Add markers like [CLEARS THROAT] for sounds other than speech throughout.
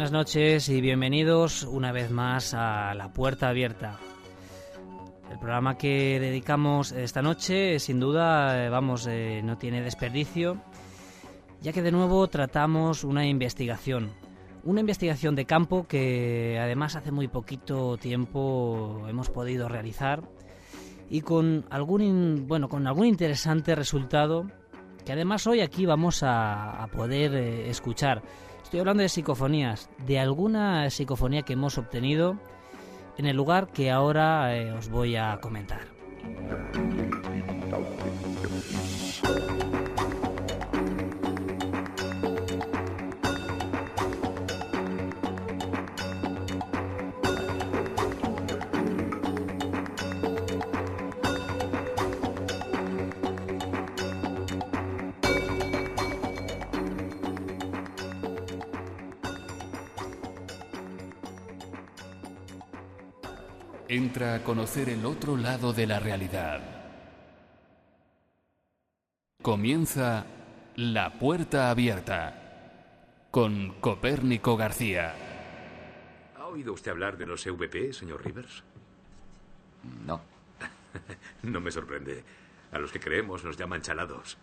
Buenas noches y bienvenidos una vez más a La Puerta Abierta. El programa que dedicamos esta noche, sin duda, eh, vamos, eh, no tiene desperdicio, ya que de nuevo tratamos una investigación. Una investigación de campo que además hace muy poquito tiempo hemos podido realizar y con algún, bueno, con algún interesante resultado que además hoy aquí vamos a, poder eh, escuchar. Estoy hablando de psicofonías, de alguna psicofonía que hemos obtenido en el lugar que ahora eh, os voy a comentar. Entra a conocer el otro lado de la realidad. Comienza La Puerta Abierta con Copérnico García. ¿Ha oído usted hablar de los EVP, señor Rivers? No. [LAUGHS] no me sorprende. A los que creemos nos llaman chalados.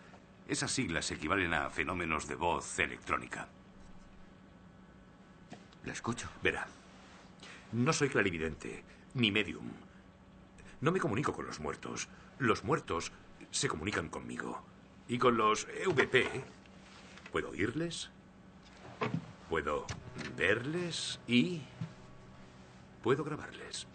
Esas siglas equivalen a fenómenos de voz electrónica. Le escucho. Verá, no soy clarividente, ni medium. No me comunico con los muertos. Los muertos se comunican conmigo. Y con los EVP puedo oírles, puedo verles y puedo grabarles.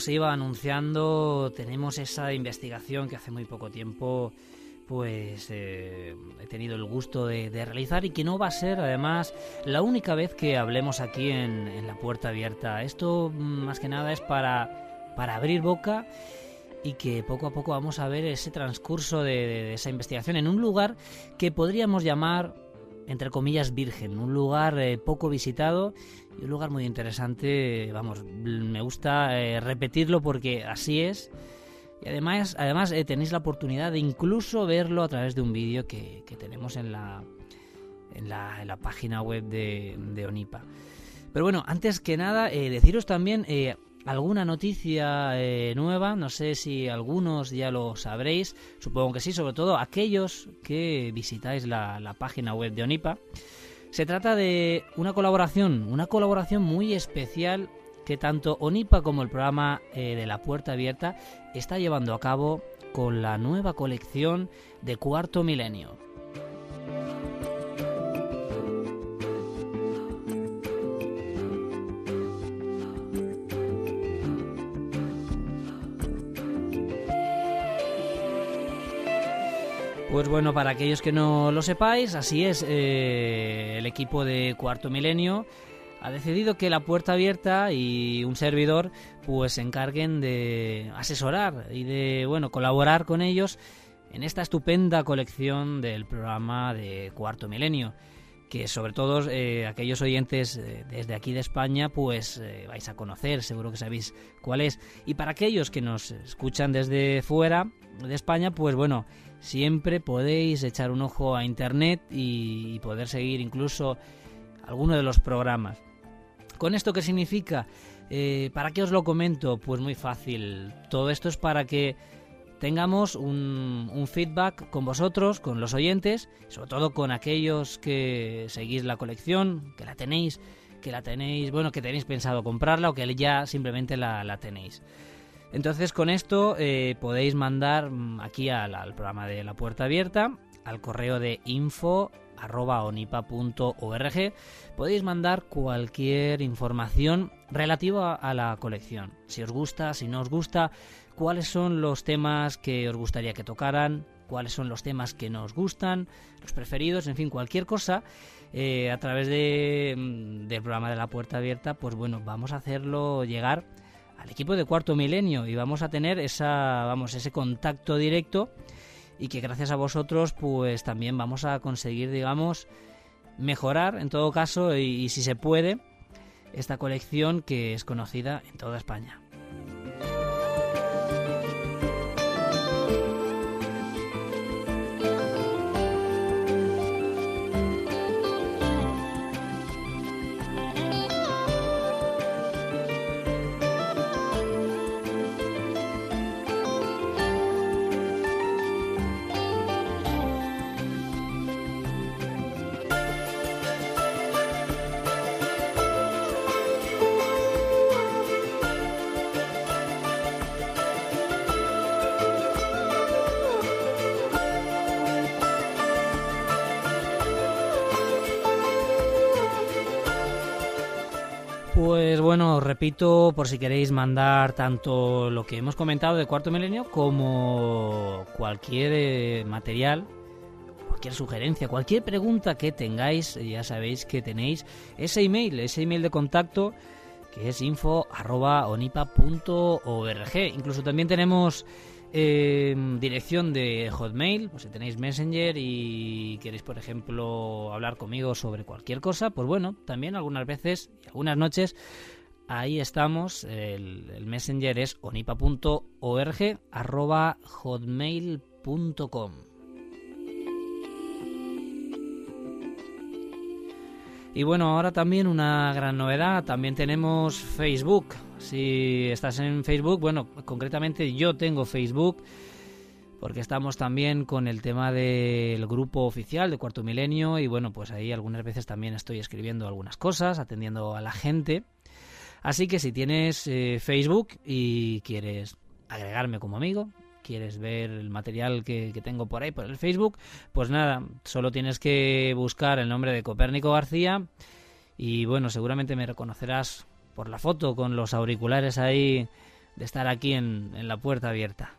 Se iba anunciando, tenemos esa investigación que hace muy poco tiempo pues eh, he tenido el gusto de, realizar y que no va a ser además la única vez que hablemos aquí en, la puerta abierta. Esto más que nada es para, para abrir boca y que poco a poco vamos a ver ese transcurso de esa investigación en un lugar que podríamos llamar entre comillas, virgen, un lugar eh, poco visitado y un lugar muy interesante. Vamos, me gusta eh, repetirlo porque así es. Y además, además eh, tenéis la oportunidad de incluso verlo a través de un vídeo que, tenemos en la, en la, en la, página web de, de, Onipa. Pero bueno, antes que nada, deciros también alguna noticia eh, nueva. No sé si algunos ya lo sabréis. Supongo que sí, sobre todo aquellos que visitáis la, página web de Onipa. Se trata de una colaboración, una colaboración muy especial que tanto Onipa como el programa eh, de la Puerta Abierta está llevando a cabo con la nueva colección de Cuarto Milenio. Pues bueno, para aquellos que no lo sepáis, así es, eh, el equipo de Cuarto Milenio ha decidido que la puerta abierta y un servidor pues se encarguen de asesorar y de bueno colaborar con ellos en esta estupenda colección del programa de Cuarto Milenio que sobre todo eh, aquellos oyentes eh, desde aquí de España pues vais a conocer, seguro que sabéis cuál es. Y para aquellos que nos escuchan desde fuera de España, pues bueno, siempre podéis echar un ojo a internet y, poder seguir incluso alguno de los programas. ¿Con esto qué significa? ¿Para qué os lo comento? Pues muy fácil. Todo esto es para que tengamos un, feedback con vosotros, con los oyentes, sobre todo con aquellos que seguís la colección, que la tenéis, que la tenéis, bueno, que tenéis pensado comprarla o que ya simplemente la, tenéis. Entonces con esto eh, podéis mandar mm, aquí al, programa de la puerta abierta, al correo de info podéis mandar cualquier información relativa a la colección. Si os gusta, si no os gusta, cuáles son los temas que os gustaría que tocaran, cuáles son los temas que nos gustan, los preferidos, en fin, cualquier cosa. Eh, a través de, mm, del programa de la puerta abierta, pues bueno, vamos a hacerlo llegar al equipo de cuarto milenio y vamos a tener esa, vamos, ese contacto directo y que gracias a vosotros, pues también vamos a conseguir, digamos, mejorar en todo caso y si se puede esta colección que es conocida en toda España. Repito, por si queréis mandar tanto lo que hemos comentado de Cuarto Milenio como cualquier eh, material, cualquier sugerencia, cualquier pregunta que tengáis, ya sabéis que tenéis ese email, ese email de contacto que es info.onipa.org. Incluso también tenemos eh, dirección de Hotmail, pues si tenéis Messenger y queréis, por ejemplo, hablar conmigo sobre cualquier cosa, pues bueno, también algunas veces y algunas noches ahí estamos. El, Messenger es onipa.org arroba hotmail.com. Y bueno, ahora también una gran novedad, también tenemos Facebook. Si estás en Facebook, bueno, concretamente yo tengo Facebook porque estamos también con el tema del grupo oficial de Cuarto Milenio y bueno, pues ahí algunas veces también estoy escribiendo algunas cosas, atendiendo a la gente. Así que si tienes eh, Facebook y quieres agregarme como amigo, quieres ver el material que, tengo por ahí, por el Facebook, pues nada, solo tienes que buscar el nombre de Copérnico García y bueno, seguramente me reconocerás por la foto con los auriculares ahí de estar aquí en la puerta abierta.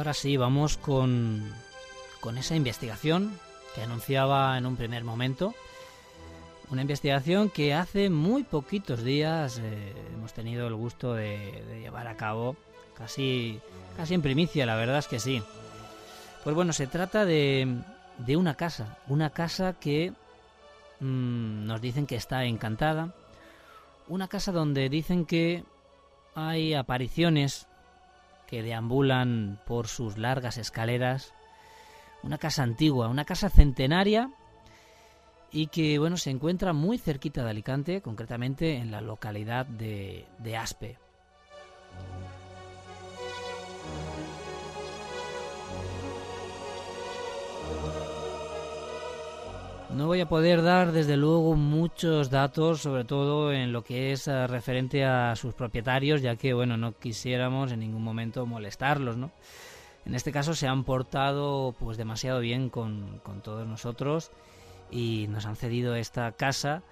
Ahora sí, vamos con, con esa investigación que anunciaba en un primer momento. Una investigación que hace muy poquitos días eh, hemos tenido el gusto de, llevar a cabo, casi, casi en primicia, la verdad es que sí. Pues bueno, se trata de, de una casa, una casa que mm, nos dicen que está encantada, una casa donde dicen que hay apariciones que deambulan por sus largas escaleras, una casa antigua, una casa centenaria y que bueno se encuentra muy cerquita de Alicante, concretamente en la localidad de, de Aspe. No voy a poder dar desde luego muchos datos, sobre todo en lo que es eh, referente a sus propietarios, ya que bueno, no quisiéramos en ningún momento molestarlos, ¿no? En este caso se han portado pues demasiado bien con, con todos nosotros y nos han cedido esta casa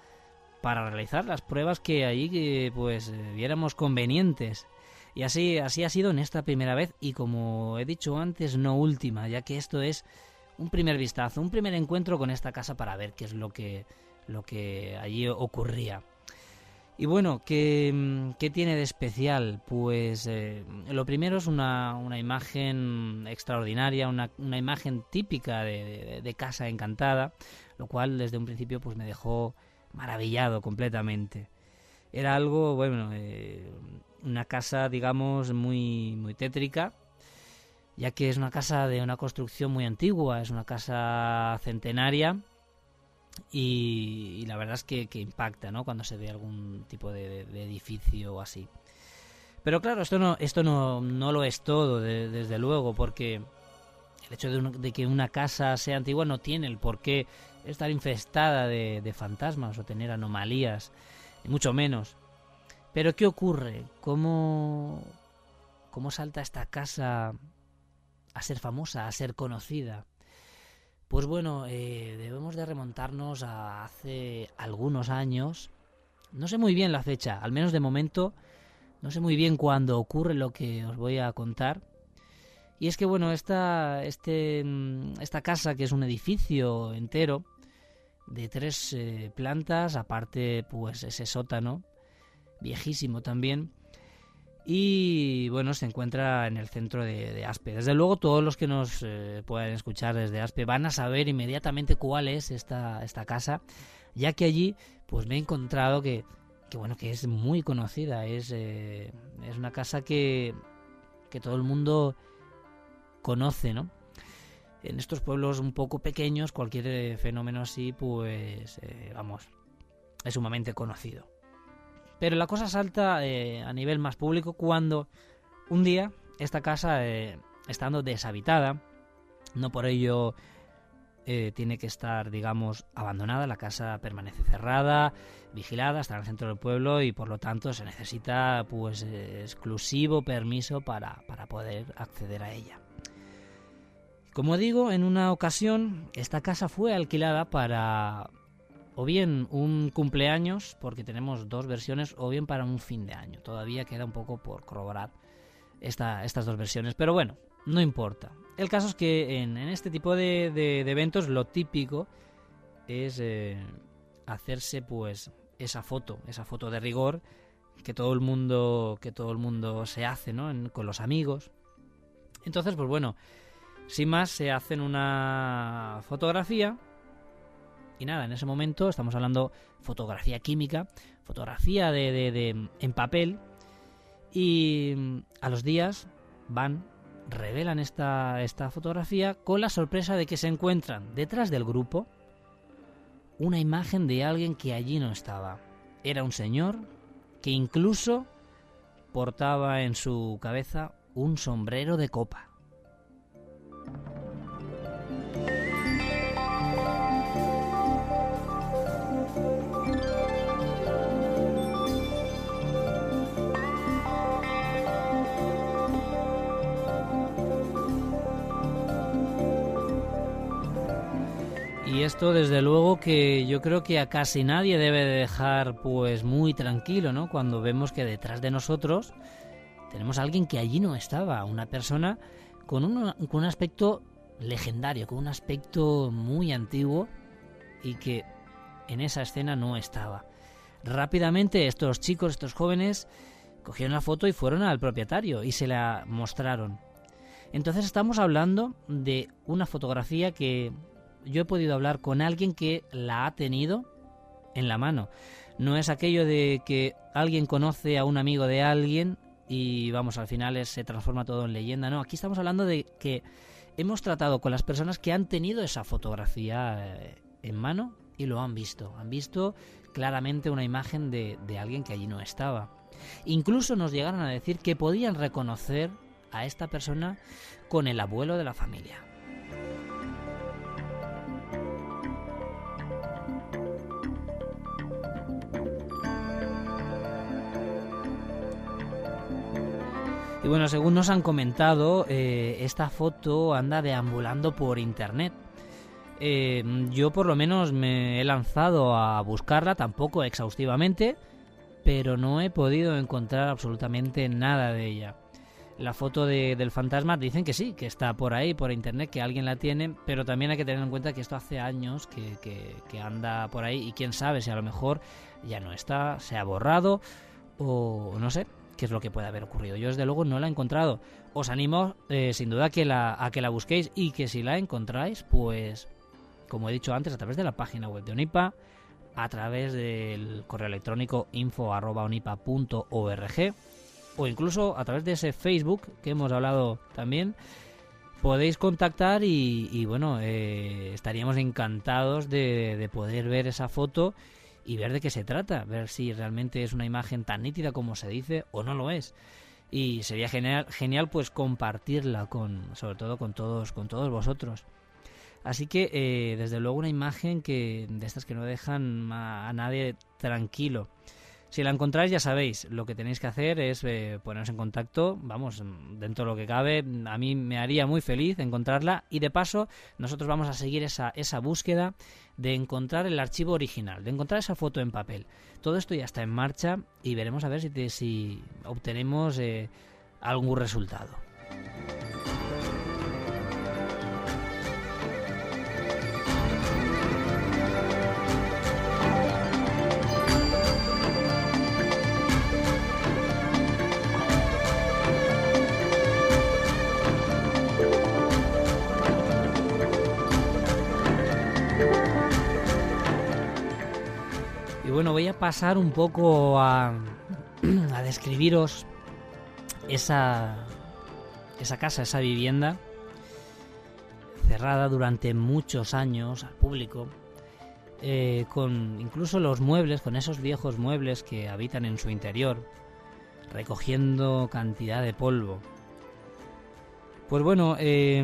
para realizar las pruebas que allí pues eh, viéramos convenientes. Y así, así ha sido en esta primera vez y como he dicho antes, no última, ya que esto es un primer vistazo, un primer encuentro con esta casa para ver qué es lo que, lo que allí ocurría. Y bueno, ¿qué, mm, tiene de especial? Pues eh, lo primero es una, una imagen extraordinaria, una, una imagen típica de, de, casa encantada, lo cual desde un principio pues me dejó maravillado completamente. Era algo, bueno, eh, una casa digamos muy, muy tétrica, ya que es una casa de una construcción muy antigua, es una casa centenaria y, la verdad es que, impacta ¿no? cuando se ve algún tipo de, edificio así. Pero claro, esto no, esto no, no lo es todo, desde luego, porque el hecho de, que una casa sea antigua no tiene el por qué estar infestada de, de fantasmas o tener anomalías, mucho menos. Pero ¿qué ocurre? ¿Cómo, cómo salta esta casa a ser famosa, a ser conocida? Pues bueno, eh, debemos de remontarnos a hace algunos años. No sé muy bien la fecha, al menos de momento, no sé muy bien cuándo ocurre lo que os voy a contar. Y es que bueno, esta, este, mm, esta casa, que es un edificio entero, de tres eh, plantas, aparte pues ese sótano, viejísimo también, y bueno, se encuentra en el centro de, Aspe. Desde luego todos los que nos eh, puedan escuchar desde Aspe van a saber inmediatamente cuál es esta, esta casa, ya que allí pues me he encontrado que, que bueno, que es muy conocida, es, eh, es una casa que, que todo el mundo conoce, ¿no? En estos pueblos un poco pequeños, cualquier eh, fenómeno así, pues, vamos, es sumamente conocido. Pero la cosa salta eh, a nivel más público cuando un día esta casa, eh, estando deshabitada, no por ello eh, tiene que estar, digamos, abandonada, la casa permanece cerrada, vigilada, está en el centro del pueblo y por lo tanto se necesita pues exclusivo permiso para, para poder acceder a ella. Como digo, en una ocasión esta casa fue alquilada para o bien un cumpleaños, porque tenemos dos versiones, o bien para un fin de año. Todavía queda un poco por corroborar esta, estas dos versiones, pero bueno, no importa. El caso es que en, este tipo de, eventos lo típico es eh, hacerse pues esa foto, esa foto de rigor que todo el mundo que todo el mundo se hace, ¿no? con los amigos. Entonces, pues bueno, sin más se hacen una fotografía y nada, en ese momento estamos hablando fotografía química, fotografía de, en papel. Y mm, a los días van, revelan esta, esta fotografía con la sorpresa de que se encuentran detrás del grupo una imagen de alguien que allí no estaba. Era un señor que incluso portaba en su cabeza un sombrero de copa. Esto desde luego que yo creo que a casi nadie debe dejar pues muy tranquilo, ¿no? Cuando vemos que detrás de nosotros tenemos a alguien que allí no estaba, una persona con un, con un aspecto legendario, con un aspecto muy antiguo y que en esa escena no estaba. Rápidamente estos chicos, estos jóvenes, cogieron la foto y fueron al propietario y se la mostraron. Entonces estamos hablando de una fotografía que yo he podido hablar con alguien que la ha tenido en la mano. No es aquello de que alguien conoce a un amigo de alguien y vamos, al final se transforma todo en leyenda. No, aquí estamos hablando de que hemos tratado con las personas que han tenido esa fotografía eh, en mano y lo han visto. Han visto claramente una imagen de, de alguien que allí no estaba. Incluso nos llegaron a decir que podían reconocer a esta persona con el abuelo de la familia. Bueno, según nos han comentado, eh, esta foto anda deambulando por internet. Eh, yo por lo menos me he lanzado a buscarla, tampoco exhaustivamente, pero no he podido encontrar absolutamente nada de ella. La foto de, del fantasma dicen que sí, que está por ahí, por internet, que alguien la tiene, pero también hay que tener en cuenta que esto hace años que, que anda por ahí y quién sabe si a lo mejor ya no está, se ha borrado o no sé, qué es lo que puede haber ocurrido. Yo desde luego no la he encontrado. Os animo eh, sin duda a que, la, a que la busquéis y que si la encontráis, pues como he dicho antes, a través de la página web de Onipa, a través del correo electrónico info.onipa.org o incluso a través de ese Facebook que hemos hablado también, podéis contactar y, bueno, eh, estaríamos encantados de poder ver esa foto y ver de qué se trata, ver si realmente es una imagen tan nítida como se dice o no lo es. Y sería genial, genial pues compartirla con, sobre todo con todos, con todos vosotros. Así que eh, desde luego una imagen que de estas que no dejan a, nadie tranquilo. Si la encontráis, ya sabéis, lo que tenéis que hacer es eh, poneros en contacto, vamos, dentro de lo que cabe, a mí me haría muy feliz encontrarla y de paso nosotros vamos a seguir esa, esa búsqueda de encontrar el archivo original, de encontrar esa foto en papel. Todo esto ya está en marcha y veremos a ver si, te, obtenemos eh, algún resultado. Bueno, voy a pasar un poco [CLEARS THROAT] a, describiros esa, esa casa, esa vivienda cerrada durante muchos años al público, eh, con incluso los muebles, con esos viejos muebles que habitan en su interior, recogiendo cantidad de polvo. Pues bueno, eh,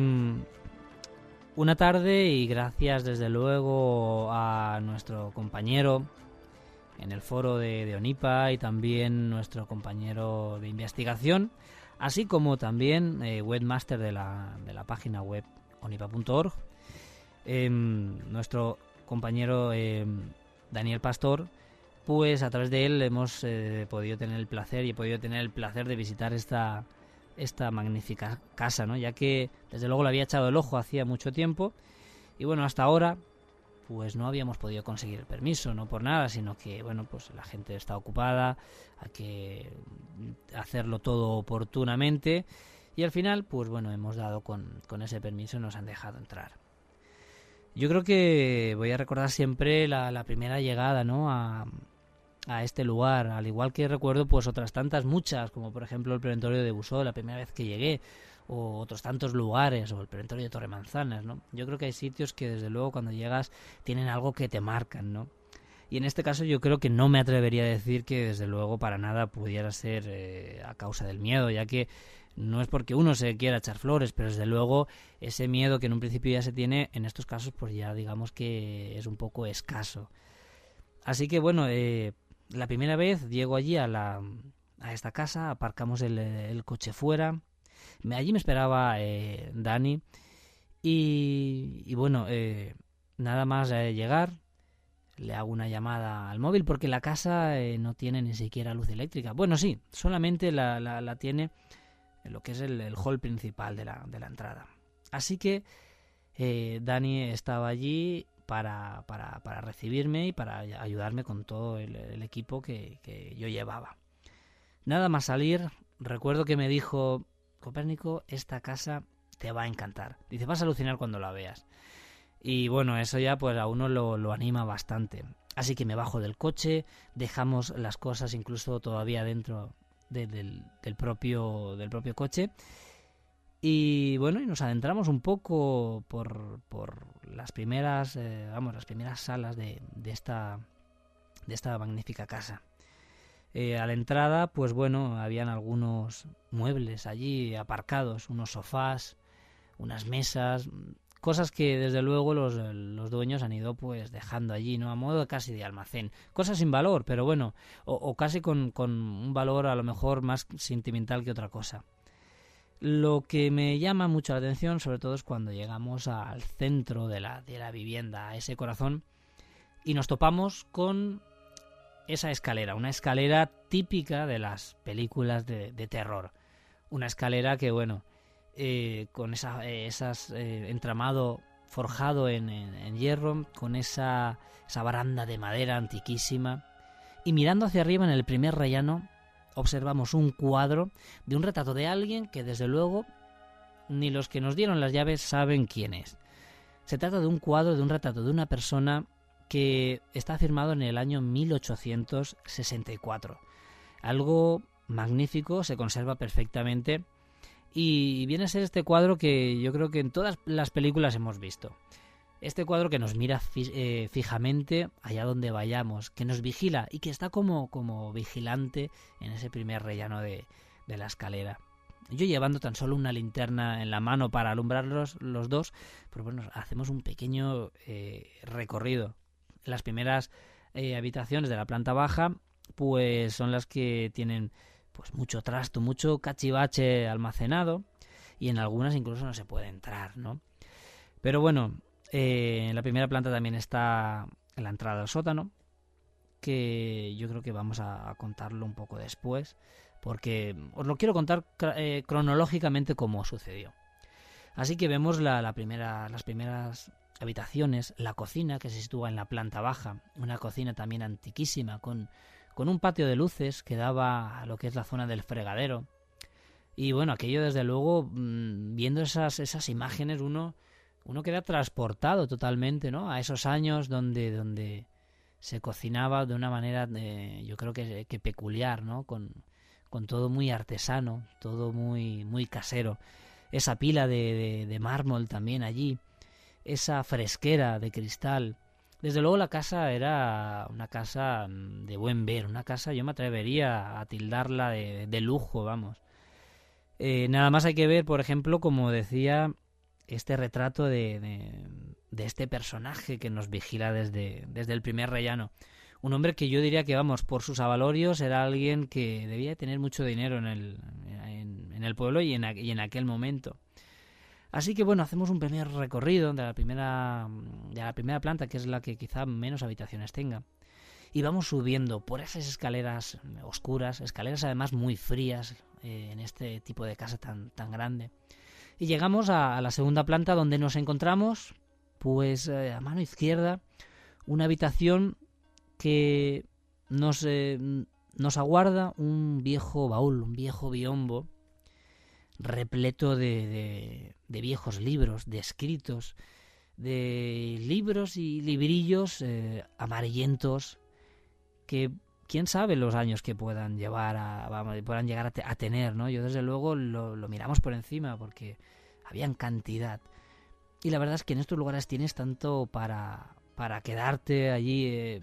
una tarde y gracias desde luego a nuestro compañero en el foro de, Onipa y también nuestro compañero de investigación, así como también eh, webmaster de la, de la, página web onipa.org, eh, nuestro compañero eh, Daniel Pastor, pues a través de él hemos eh, podido tener el placer y he podido tener el placer de visitar esta, esta magnífica casa, ¿no? ya que desde luego le había echado el ojo hacía mucho tiempo y bueno, hasta ahora pues no habíamos podido conseguir el permiso, no por nada, sino que bueno, pues la gente está ocupada, hay que hacerlo todo oportunamente y al final, pues bueno, hemos dado con, con ese permiso y nos han dejado entrar. Yo creo que voy a recordar siempre la, la primera llegada, ¿no? A, a, este lugar, al igual que recuerdo pues otras tantas, muchas, como por ejemplo el preventorio de Busó, la primera vez que llegué, o otros tantos lugares, o el preventorio de Torremanzanas, ¿no? Yo creo que hay sitios que desde luego cuando llegas tienen algo que te marcan, ¿no? Y en este caso yo creo que no me atrevería a decir que desde luego para nada pudiera ser eh, a causa del miedo, ya que no es porque uno se quiera echar flores, pero desde luego ese miedo que en un principio ya se tiene, en estos casos pues ya digamos que es un poco escaso. Así que bueno, eh, la primera vez llego allí a, la, a esta casa, aparcamos el coche fuera, Allí me esperaba eh, Dani y, bueno, eh, nada más eh, llegar, le hago una llamada al móvil porque la casa no tiene ni siquiera luz eléctrica. Bueno, sí, solamente la, la, tiene en lo que es el, hall principal de la, de la entrada. Así que Dani estaba allí para, para, para, recibirme y para ayudarme con todo el, el equipo que, que yo llevaba. Nada más salir, recuerdo que me dijo, Copérnico, esta casa te va a encantar. Dice, vas a alucinar cuando la veas. Y bueno, eso ya pues a uno lo, lo, anima bastante. Así que me bajo del coche, dejamos las cosas incluso todavía dentro de, del, del, propio, del propio coche. Y bueno, y nos adentramos un poco por, por las primeras, eh, vamos, las primeras salas de, de, esta, de esta magnífica casa. Eh, a la entrada, pues bueno, habían algunos muebles allí aparcados, unos sofás, unas mesas, cosas que desde luego los, los, dueños han ido pues dejando allí, ¿no? A modo casi de almacén. Cosas sin valor, pero bueno, o, o casi con, con, un valor a lo mejor más sentimental que otra cosa. Lo que me llama mucho la atención, sobre todo, es cuando llegamos al centro de la, de la vivienda, a ese corazón, y nos topamos con esa escalera, una escalera típica de las películas de, terror. Una escalera que, bueno, eh, con esa, eh, esas eh, entramado forjado en, en, en, hierro, con esa, esa baranda de madera antiquísima, y mirando hacia arriba en el primer rellano observamos un cuadro de un retrato de alguien que desde luego ni los que nos dieron las llaves saben quién es. Se trata de un cuadro de un retrato de una persona que está firmado en el año 1864. Algo magnífico, se conserva perfectamente y viene a ser este cuadro que yo creo que en todas las películas hemos visto. Este cuadro que nos mira eh, fijamente allá donde vayamos, que nos vigila y que está como, como vigilante en ese primer rellano de, de la escalera. Yo llevando tan solo una linterna en la mano para alumbrarlos los dos, pero bueno, hacemos un pequeño eh, recorrido. Las primeras eh, habitaciones de la planta baja, pues son las que tienen pues mucho trasto, mucho cachivache almacenado y en algunas incluso no se puede entrar, ¿no? Pero bueno, eh, en la primera planta también está la entrada al sótano, que yo creo que vamos a, contarlo un poco después, porque os lo quiero contar eh, cronológicamente cómo sucedió. Así que vemos la, la primera, las primeras habitaciones, la cocina que se sitúa en la planta baja, una cocina también antiquísima con, con un patio de luces que daba a lo que es la zona del fregadero. Y bueno, aquello desde luego, mmm, viendo esas, esas imágenes, uno uno queda transportado totalmente, ¿no? A esos años donde, donde se cocinaba de una manera, eh, yo creo que, que, peculiar, ¿no? Con, con todo muy artesano, todo muy, muy casero. Esa pila de, de, de mármol también allí, esa fresquera de cristal. Desde luego la casa era una casa de buen ver, una casa yo me atrevería a tildarla de, lujo, vamos. Eh, nada más hay que ver, por ejemplo, como decía, este retrato de, este personaje que nos vigila desde, desde el primer rellano. Un hombre que yo diría que, vamos, por sus avalorios era alguien que debía tener mucho dinero en el, en, en el pueblo y en, y en aquel momento. Así que bueno, hacemos un primer recorrido de la primera, de la primera planta, que es la que quizá menos habitaciones tenga. Y vamos subiendo por esas escaleras oscuras, escaleras además muy frías eh, en este tipo de casa tan, tan grande. Y llegamos a, la segunda planta donde nos encontramos, pues eh, a mano izquierda, una habitación que nos, eh, nos aguarda un viejo baúl, un viejo biombo, repleto de, de viejos libros, de escritos, de libros y librillos eh, amarillentos que quién sabe los años que puedan llevar a, puedan llegar a, a, tener, ¿no? Yo desde luego lo, lo, miramos por encima porque habían cantidad. Y la verdad es que en estos lugares tienes tanto para, para quedarte allí eh,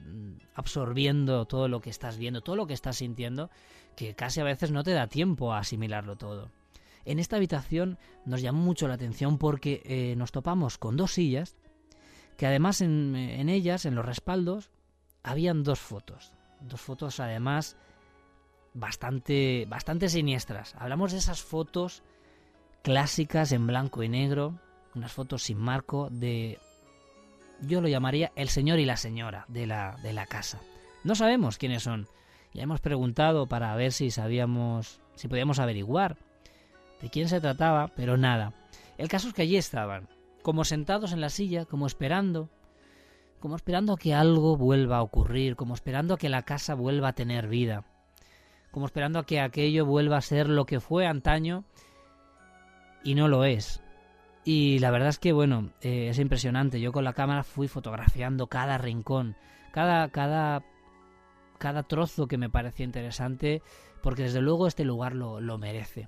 absorbiendo todo lo que estás viendo, todo lo que estás sintiendo, que casi a veces no te da tiempo a asimilarlo todo. En esta habitación nos llamó mucho la atención porque eh, nos topamos con dos sillas que además en, ellas, en los respaldos, habían dos fotos dos fotos además bastante, bastante siniestras. Hablamos de esas fotos clásicas en blanco y negro, unas fotos sin marco de, yo lo llamaría el señor y la señora de la, de la casa. No sabemos quiénes son. Ya hemos preguntado para ver si sabíamos, si podíamos averiguar de quién se trataba, pero nada. El caso es que allí estaban, como sentados en la silla, como esperando, como esperando a que algo vuelva a ocurrir, como esperando a que la casa vuelva a tener vida, como esperando a que aquello vuelva a ser lo que fue antaño y no lo es. Y la verdad es que, bueno, eh, es impresionante. Yo con la cámara fui fotografiando cada rincón, cada, cada, cada trozo que me parecía interesante, porque desde luego este lugar lo, lo merece.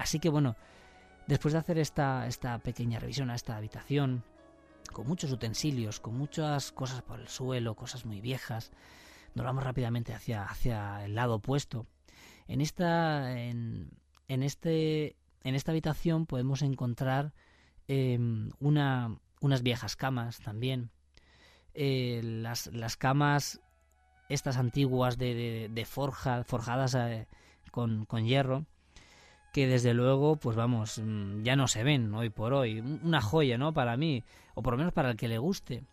Así que, bueno, Después de hacer esta, esta pequeña revisión a esta habitación, con muchos utensilios, con muchas cosas por el suelo, cosas muy viejas, nos vamos rápidamente hacia, hacia el lado opuesto. En esta, en, en este, en esta habitación podemos encontrar em, una, unas viejas camas también. Eh, las, las, camas, estas antiguas de, de, forja, forjadas eh, con, con, hierro, que desde luego, pues vamos, mm, ya no se ven hoy por hoy. Una joya, ¿no? Para mí, o por lo menos para el que le guste.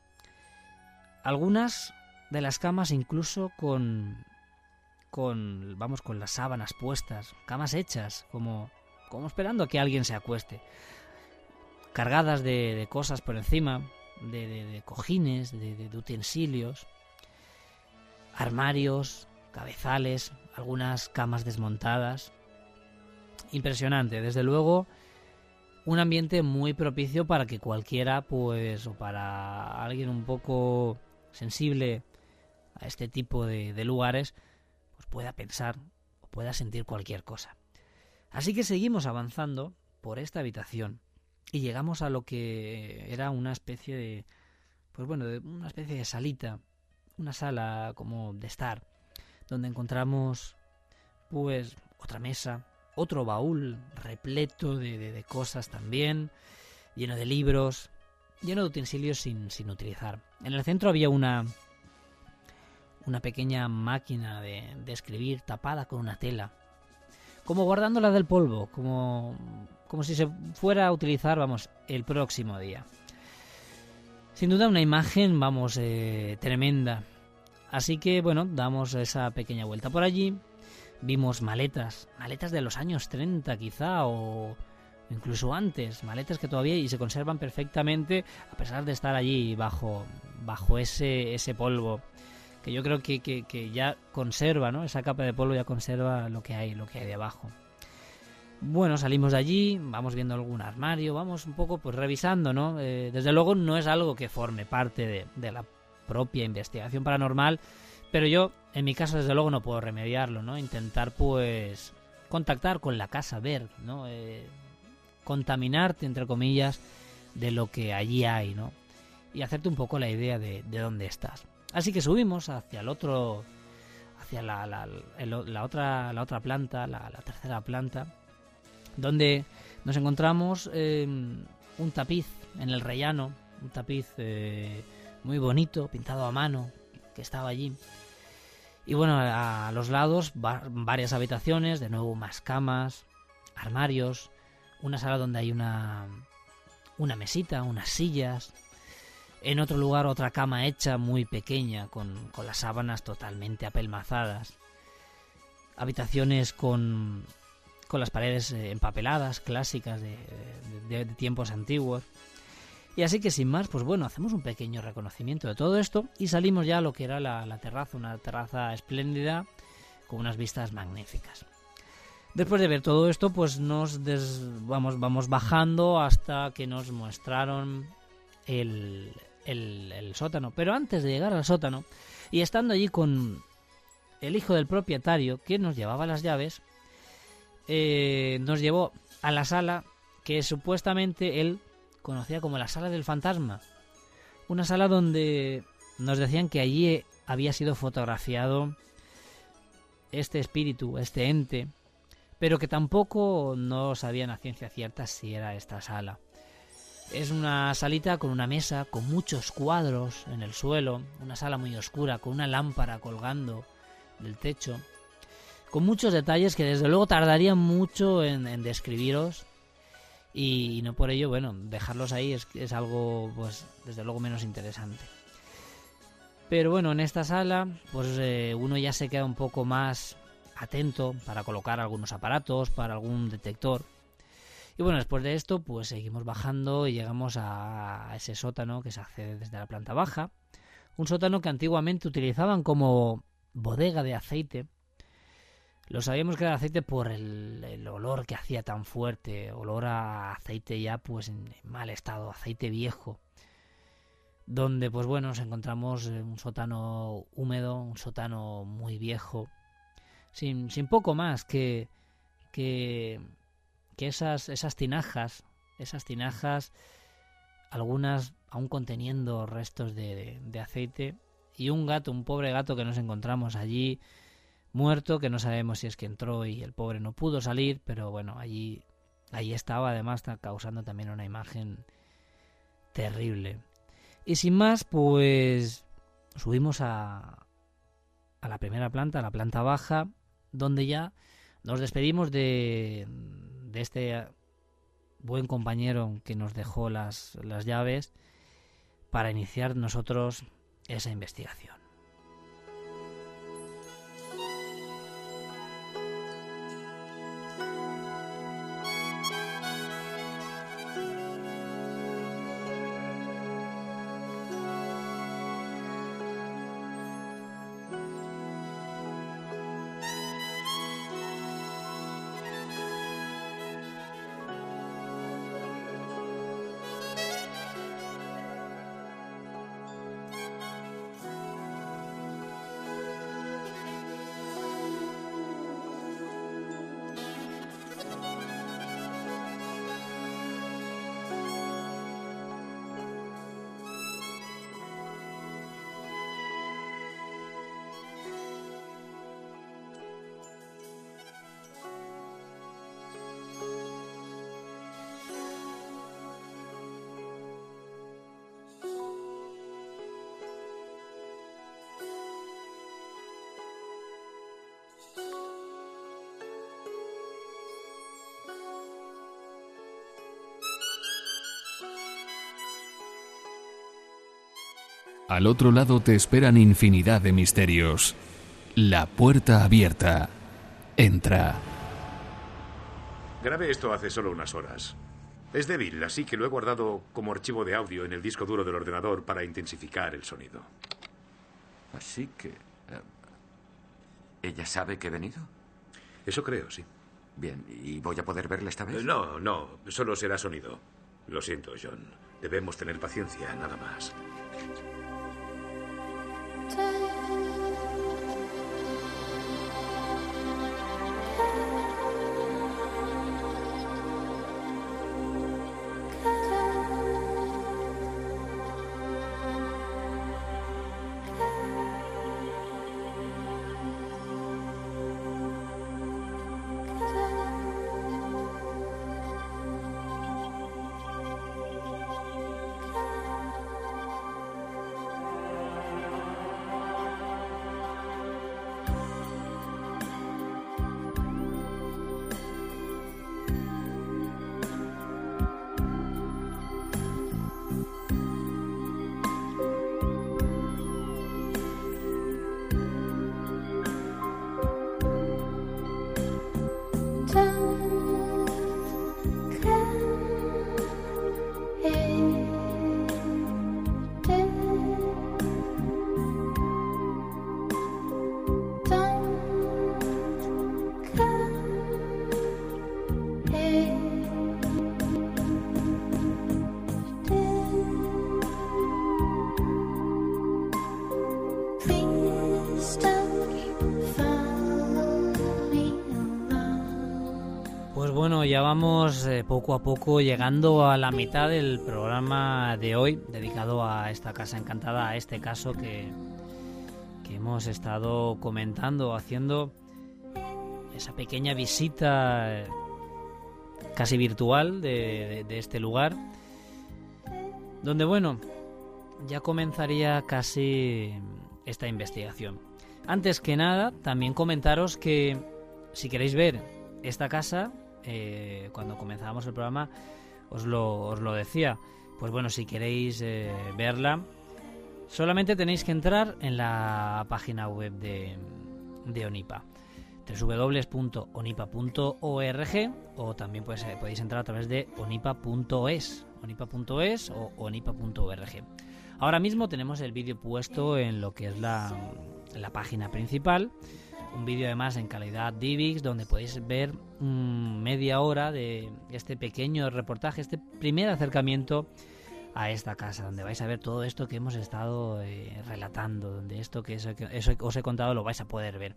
Algunas de las camas incluso con con vamos con las sábanas puestas, camas hechas como como esperando a que alguien se acueste, cargadas de, cosas por encima, de, cojines, de, utensilios, armarios, cabezales, algunas camas desmontadas. Impresionante, desde luego, un ambiente muy propicio para que cualquiera, pues, o para alguien un poco sensible a este tipo de, de lugares, pues pueda pensar o pueda sentir cualquier cosa. Así que seguimos avanzando por esta habitación y llegamos a lo que era una especie de pues bueno, de una especie de salita, una sala como de estar, donde encontramos pues otra mesa, otro baúl repleto de, de, cosas también, lleno de libros, lleno de utensilios sin, sin utilizar. En el centro había una una pequeña máquina de, de escribir tapada con una tela como guardándola del polvo, como, como si se fuera a utilizar, vamos, el próximo día. Sin duda una imagen, vamos, eh, tremenda. Así que, bueno, damos esa pequeña vuelta por allí. Vimos maletas, maletas de los años 30 quizá, o incluso antes, maletas que todavía y se conservan perfectamente a pesar de estar allí bajo, bajo ese, ese polvo que yo creo que, que, ya conserva, ¿no? Esa capa de polvo ya conserva lo que hay, lo que hay de abajo. Bueno, salimos de allí, vamos viendo algún armario, vamos un poco pues revisando, ¿no? Eh, desde luego no es algo que forme parte de, de, la propia investigación paranormal, pero yo, en mi caso, desde luego no puedo remediarlo, ¿no? Intentar pues contactar con la casa, ver, ¿no? Eh, contaminarte, entre comillas, de lo que allí hay, ¿no? Y hacerte un poco la idea de, de dónde estás. Así que subimos hacia el otro, hacia la, la, otra, la otra planta, la, tercera planta, donde nos encontramos em, un tapiz en el rellano, un tapiz eh, muy bonito, pintado a mano, que estaba allí. Y bueno, a los lados varias habitaciones, de nuevo más camas, armarios, una sala donde hay una, una mesita, unas sillas, en otro lugar otra cama hecha muy pequeña, con, con las sábanas totalmente apelmazadas. Habitaciones con, con las paredes eh, empapeladas, clásicas de, de, tiempos antiguos. Y así que sin más, pues bueno, hacemos un pequeño reconocimiento de todo esto y salimos ya a lo que era la, terraza, una terraza espléndida con unas vistas magníficas. Después de ver todo esto, pues nos vamos, vamos bajando hasta que nos mostraron el, el, sótano. Pero antes de llegar al sótano, y estando allí con el hijo del propietario, que nos llevaba las llaves, eh, nos llevó a la sala que supuestamente él conocía como la sala del fantasma. Una sala donde nos decían que allí había sido fotografiado este espíritu, este ente, pero que tampoco no sabían a ciencia cierta si era esta sala. Es una salita con una mesa, con muchos cuadros en el suelo, una sala muy oscura, con una lámpara colgando del techo, con muchos detalles que desde luego tardarían mucho en, describiros y, no por ello, bueno, dejarlos ahí es, es algo, pues, desde luego menos interesante. Pero bueno, en esta sala, pues eh, uno ya se queda un poco más atento para colocar algunos aparatos, para algún detector y bueno, después de esto, pues seguimos bajando y llegamos a ese sótano que se accede desde la planta baja. Un sótano que antiguamente utilizaban como bodega de aceite. Lo sabíamos que era aceite por el, olor que hacía tan fuerte, olor a aceite ya pues en mal estado, aceite viejo. Donde pues bueno, nos encontramos un sótano húmedo, un sótano muy viejo, sin, sin poco más que, que que esas, esas tinajas, esas tinajas, algunas aún conteniendo restos de, de aceite, y un gato, un pobre gato que nos encontramos allí muerto, que no sabemos si es que entró y el pobre no pudo salir, pero bueno, allí, allí estaba, además causando también una imagen terrible. Y sin más, pues subimos a, a la primera planta, a la planta baja, donde ya nos despedimos de, de este buen compañero que nos dejó las, las llaves para iniciar nosotros esa investigación. Al otro lado te esperan infinidad de misterios. La puerta abierta. Entra. Grabé esto hace solo unas horas. Es débil, así que lo he guardado como archivo de audio en el disco duro del ordenador para intensificar el sonido. Así que... eh, ¿Ella sabe que he venido? Eso creo, sí. Bien, ¿y voy a poder verla esta vez? Eh, No, no, solo será sonido. Lo siento, John. Debemos tener paciencia, nada más. Ya vamos eh, poco a poco llegando a la mitad del programa de hoy, dedicado a esta casa encantada, a este caso que, que hemos estado comentando, haciendo esa pequeña visita eh, casi virtual de, este lugar, donde bueno, ya comenzaría casi esta investigación. Antes que nada, también comentaros que si queréis ver esta casa, eh, cuando comenzábamos el programa os lo, os lo decía. Pues bueno, si queréis eh, verla, solamente tenéis que entrar en la página web de, de Onipa. www.onipa.org o también pues, eh, podéis entrar a través de onipa.es onipa.es o onipa.org ahora mismo tenemos el vídeo puesto en lo que es la, la página principal un vídeo además en calidad DivX donde podéis ver mm, media hora de este pequeño reportaje, este primer acercamiento a esta casa, donde vais a ver todo esto que hemos estado eh, relatando, donde esto que, eso que eso os he contado lo vais a poder ver.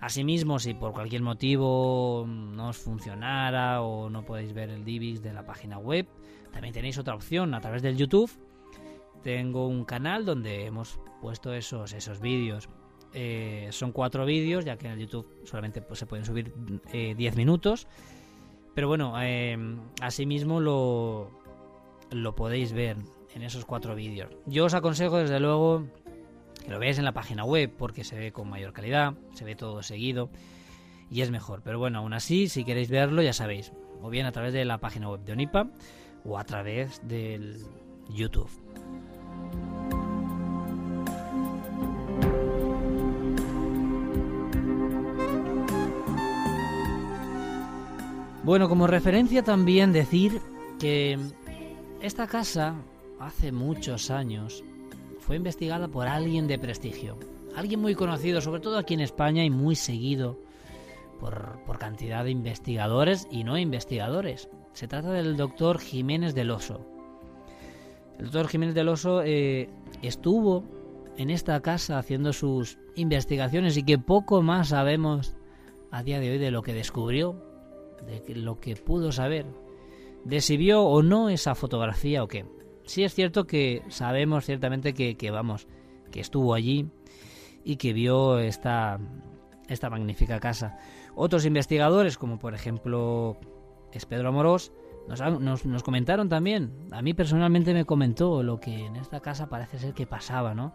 Asimismo, si por cualquier motivo no os funcionara o no podéis ver el DivX de la página web, también tenéis otra opción a través del YouTube. Tengo un canal donde hemos puesto esos, esos vídeos. Eh, son cuatro vídeos, ya que en el YouTube solamente pues, se pueden subir 10 eh, minutos. Pero bueno, eh, asimismo lo, lo podéis ver en esos cuatro vídeos. Yo os aconsejo desde luego que lo veáis en la página web porque se ve con mayor calidad, se ve todo seguido y es mejor. Pero bueno, aún así, si queréis verlo, ya sabéis, o bien a través de la página web de Onipa o a través del YouTube. Bueno, como referencia también decir que esta casa hace muchos años fue investigada por alguien de prestigio, alguien muy conocido, sobre todo aquí en España y muy seguido por, por cantidad de investigadores y no investigadores. Se trata del doctor Jiménez del Oso. El doctor Jiménez del Oso eh, estuvo en esta casa haciendo sus investigaciones y que poco más sabemos a día de hoy de lo que descubrió, de lo que pudo saber, de si vio o no esa fotografía o qué. Sí es cierto que sabemos ciertamente que, vamos, que estuvo allí y que vio esta, esta magnífica casa. Otros investigadores, como por ejemplo es Pedro Amorós, nos, nos, comentaron también, a mí personalmente me comentó lo que en esta casa parece ser que pasaba, ¿no?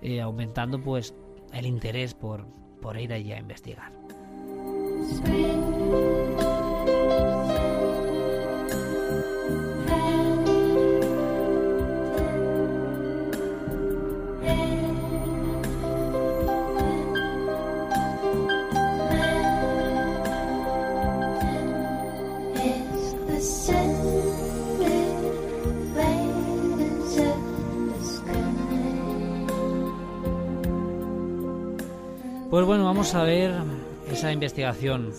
Eh, aumentando pues el interés por, por ir allí a investigar. Pues bueno, vamos a ver esa investigación.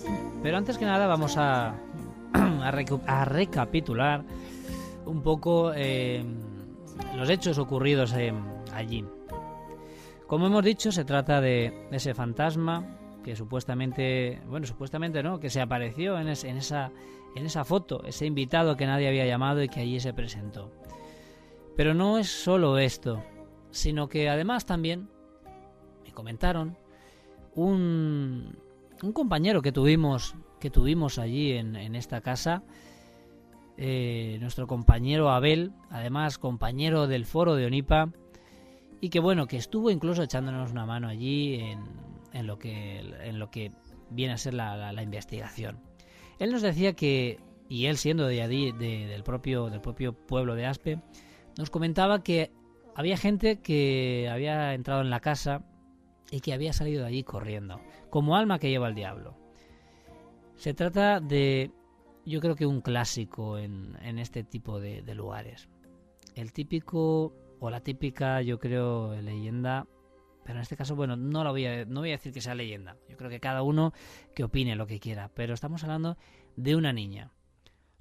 Pero antes que nada vamos a, [CLEARS THROAT] a, recapitular un poco eh, los hechos ocurridos allí. Como hemos dicho, se trata de ese fantasma que supuestamente, bueno, supuestamente no, que se apareció en, en, esa, en esa foto, ese invitado que nadie había llamado y que allí se presentó. Pero no es solo esto, sino que además también me comentaron un, compañero que tuvimos, que tuvimos allí en, esta casa, eh, nuestro compañero Abel, además compañero del foro de Onipa, y que bueno, que estuvo incluso echándonos una mano allí en, lo, que, en lo que viene a ser la, investigación. Él nos decía que, y él siendo de allí, del, propio, del propio pueblo de Aspe, nos comentaba que había gente que había entrado en la casa y que había salido de allí corriendo, como alma que lleva el diablo. Se trata de, yo creo que un clásico en, este tipo de, lugares. El típico o la típica, yo creo, leyenda, pero en este caso, bueno, no, lo voy a, no voy a decir que sea leyenda. Yo creo que cada uno que opine lo que quiera, pero estamos hablando de una niña.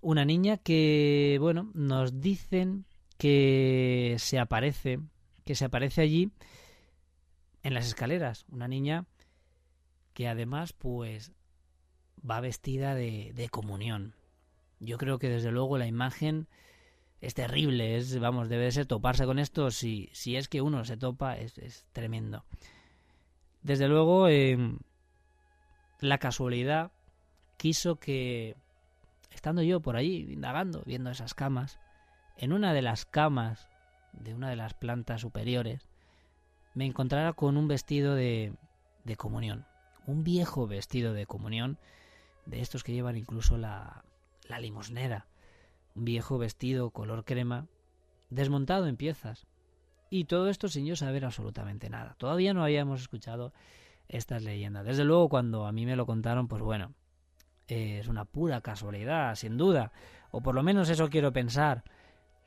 Una niña que, bueno, nos dicen que se aparece, que se aparece allí en las escaleras. Una niña que además pues va vestida de, de comunión. Yo creo que desde luego la imagen es terrible, es, vamos, debe de ser toparse con esto, si, si es que uno se topa, es, tremendo. Desde luego, em, la casualidad quiso que, estando yo por allí, indagando, viendo esas camas, en una de las camas de una de las plantas superiores, me encontrara con un vestido de, de comunión, un viejo vestido de comunión, de estos que llevan incluso la, la limosnera, un viejo vestido color crema, desmontado en piezas. Y todo esto sin yo saber absolutamente nada. Todavía no habíamos escuchado estas leyendas. Desde luego cuando a mí me lo contaron, pues bueno, es una pura casualidad, sin duda. O por lo menos eso quiero pensar.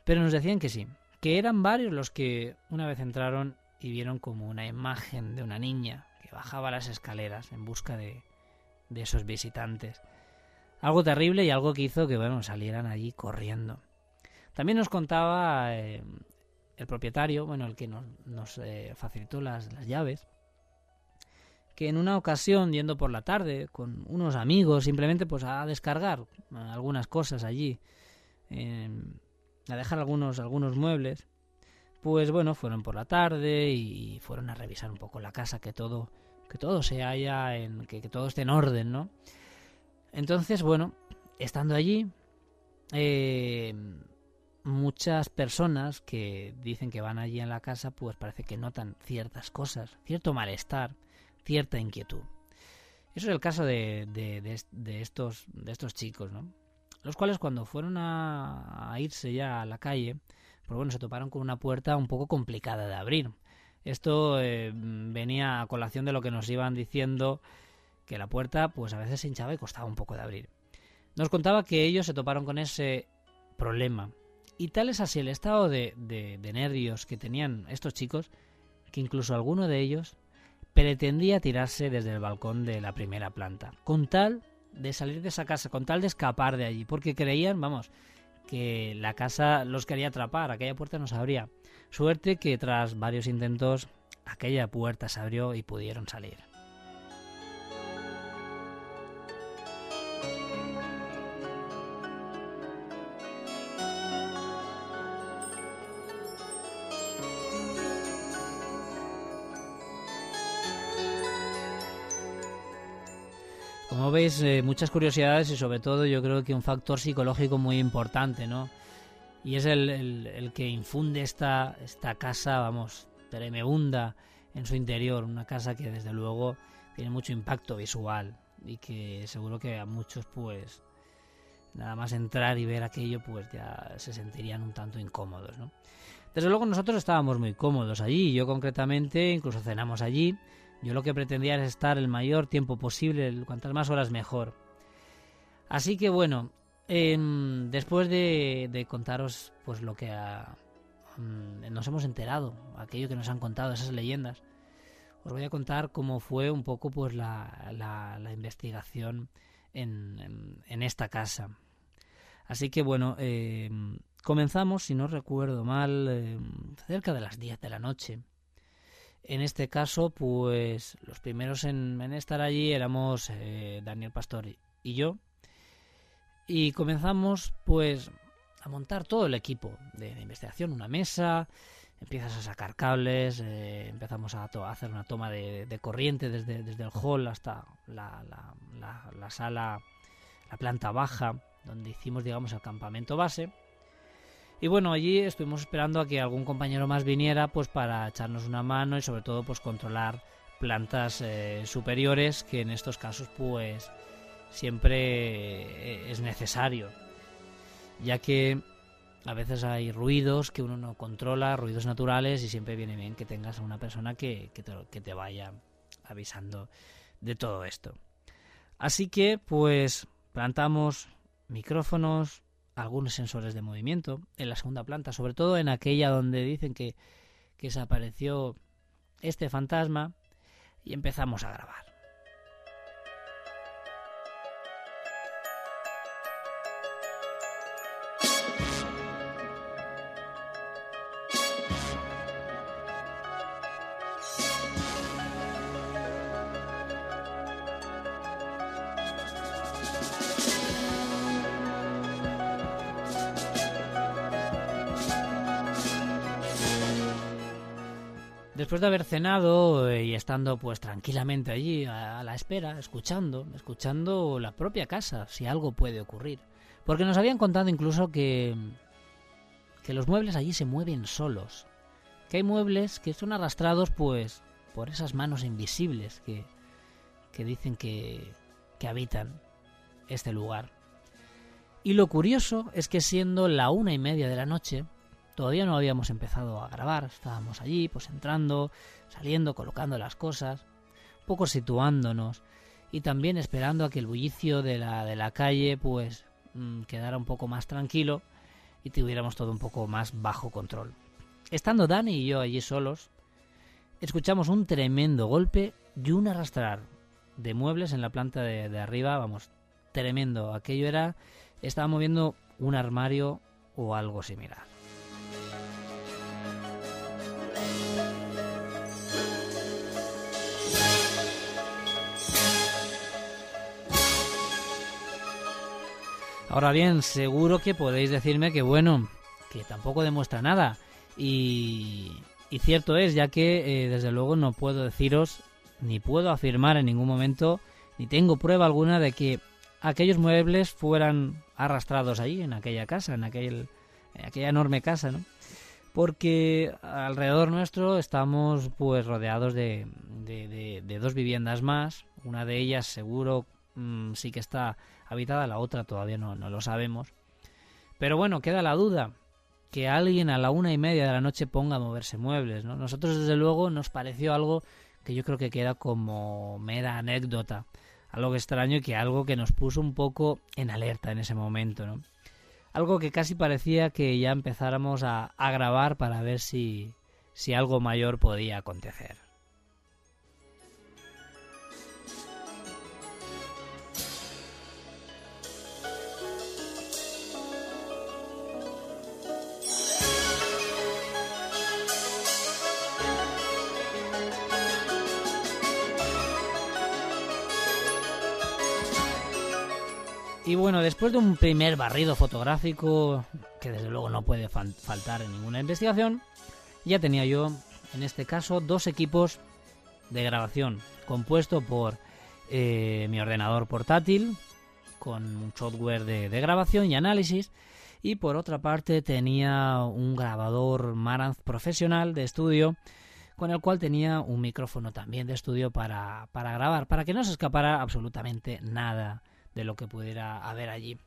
Pero nos decían que sí, que eran varios los que una vez entraron y vieron como una imagen de una niña que bajaba las escaleras en busca de, de esos visitantes. Algo terrible y algo que hizo que bueno, salieran allí corriendo. También nos contaba eh, el propietario, bueno, el que nos, nos eh, facilitó las, las llaves, que en una ocasión, yendo por la tarde con unos amigos, simplemente pues a descargar algunas cosas allí, a dejar algunos, algunos muebles, pues bueno, fueron por la tarde y fueron a revisar un poco la casa, que todo, que todo se haya en, que, que todo esté en orden, ¿no? Entonces, bueno, estando allí, eh, muchas personas que dicen que van allí en la casa, pues parece que notan ciertas cosas, cierto malestar, cierta inquietud. Eso es el caso de, de, estos, de estos chicos, ¿no? Los cuales cuando fueron a, irse ya a la calle, pues bueno, se toparon con una puerta un poco complicada de abrir. Esto eh, venía a colación de lo que nos iban diciendo, que la puerta pues a veces se hinchaba y costaba un poco de abrir. Nos contaba que ellos se toparon con ese problema. Y tal es así el estado de, de, nervios que tenían estos chicos, que incluso alguno de ellos pretendía tirarse desde el balcón de la primera planta, con tal de salir de esa casa, con tal de escapar de allí, porque creían, vamos, que la casa los quería atrapar, aquella puerta no se abría. Suerte que tras varios intentos aquella puerta se abrió y pudieron salir. Como veis, eh, muchas curiosidades y sobre todo yo creo que un factor psicológico muy importante, ¿no? Y es el, que infunde esta, esta casa, vamos, tremenda en su interior, una casa que desde luego tiene mucho impacto visual y que seguro que a muchos pues nada más entrar y ver aquello pues ya se sentirían un tanto incómodos, ¿no? Desde luego nosotros estábamos muy cómodos allí, yo concretamente incluso cenamos allí yo lo que pretendía es estar el mayor tiempo posible, cuantas más horas mejor. Así que bueno, em, después de, contaros pues lo que mm, nos hemos enterado, aquello que nos han contado, esas leyendas, os voy a contar cómo fue un poco pues la, la, investigación en, en, esta casa. Así que bueno, em, comenzamos, si no recuerdo mal, em, cerca de las 10 de la noche. En este caso, pues los primeros en, estar allí éramos eh, Daniel Pastor y yo. Y comenzamos pues a montar todo el equipo de, investigación, una mesa, empiezas a sacar cables, eh, empezamos a, hacer una toma de, corriente desde, desde, el hall hasta la, la, sala, la planta baja, donde hicimos, digamos, el campamento base. Y bueno, allí estuvimos esperando a que algún compañero más viniera pues para echarnos una mano y sobre todo pues controlar plantas eh, superiores que en estos casos pues siempre eh, es necesario ya que a veces hay ruidos que uno no controla, ruidos naturales y siempre viene bien que tengas a una persona que, te, que te vaya avisando de todo esto. Así que pues plantamos micrófonos, algunos sensores de movimiento en la segunda planta, sobre todo en aquella donde dicen que, que desapareció este fantasma y empezamos a grabar. Después de haber cenado eh, y estando pues tranquilamente allí a, la espera, escuchando, escuchando la propia casa, si algo puede ocurrir. Porque nos habían contado incluso que, que los muebles allí se mueven solos. Que hay muebles que son arrastrados pues por esas manos invisibles que, que dicen que, que habitan este lugar. Y lo curioso es que siendo la una y media de la noche, Todavía no habíamos empezado a grabar, estábamos allí, pues entrando, saliendo, colocando las cosas, un poco situándonos y también esperando a que el bullicio de la, de la calle pues mm, quedara un poco más tranquilo y tuviéramos todo un poco más bajo control. Estando Dani y yo allí solos, escuchamos un tremendo golpe y un arrastrar de muebles en la planta de, de arriba, vamos, tremendo. Aquello era, estaba moviendo un armario o algo similar. Ahora bien, seguro que podéis decirme que bueno, que tampoco demuestra nada. Y, cierto es, ya que eh, desde luego no puedo deciros, ni puedo afirmar en ningún momento, ni tengo prueba alguna de que aquellos muebles fueran arrastrados ahí, en aquella casa, en, aquel, en aquella enorme casa, ¿no? Porque alrededor nuestro estamos pues rodeados de, de, dos viviendas más, una de ellas seguro mm, sí que está habitada, la otra todavía no, no lo sabemos. Pero bueno, queda la duda que alguien a la una y media de la noche ponga a moverse muebles, ¿no? Nosotros desde luego nos pareció algo que yo creo que queda como mera anécdota algo extraño y que algo que nos puso un poco en alerta en ese momento, ¿no? Algo que casi parecía que ya empezáramos a, a grabar para ver si, si algo mayor podía acontecer. Y bueno, después de un primer barrido fotográfico, que desde luego no puede faltar en ninguna investigación, ya tenía yo, en este caso, dos equipos de grabación, compuesto por eh, mi ordenador portátil, con un software de, grabación y análisis, y por otra parte tenía un grabador Marantz profesional de estudio, con el cual tenía un micrófono también de estudio para, para grabar, para que no se escapara absolutamente nada de lo que pudiera haber allí.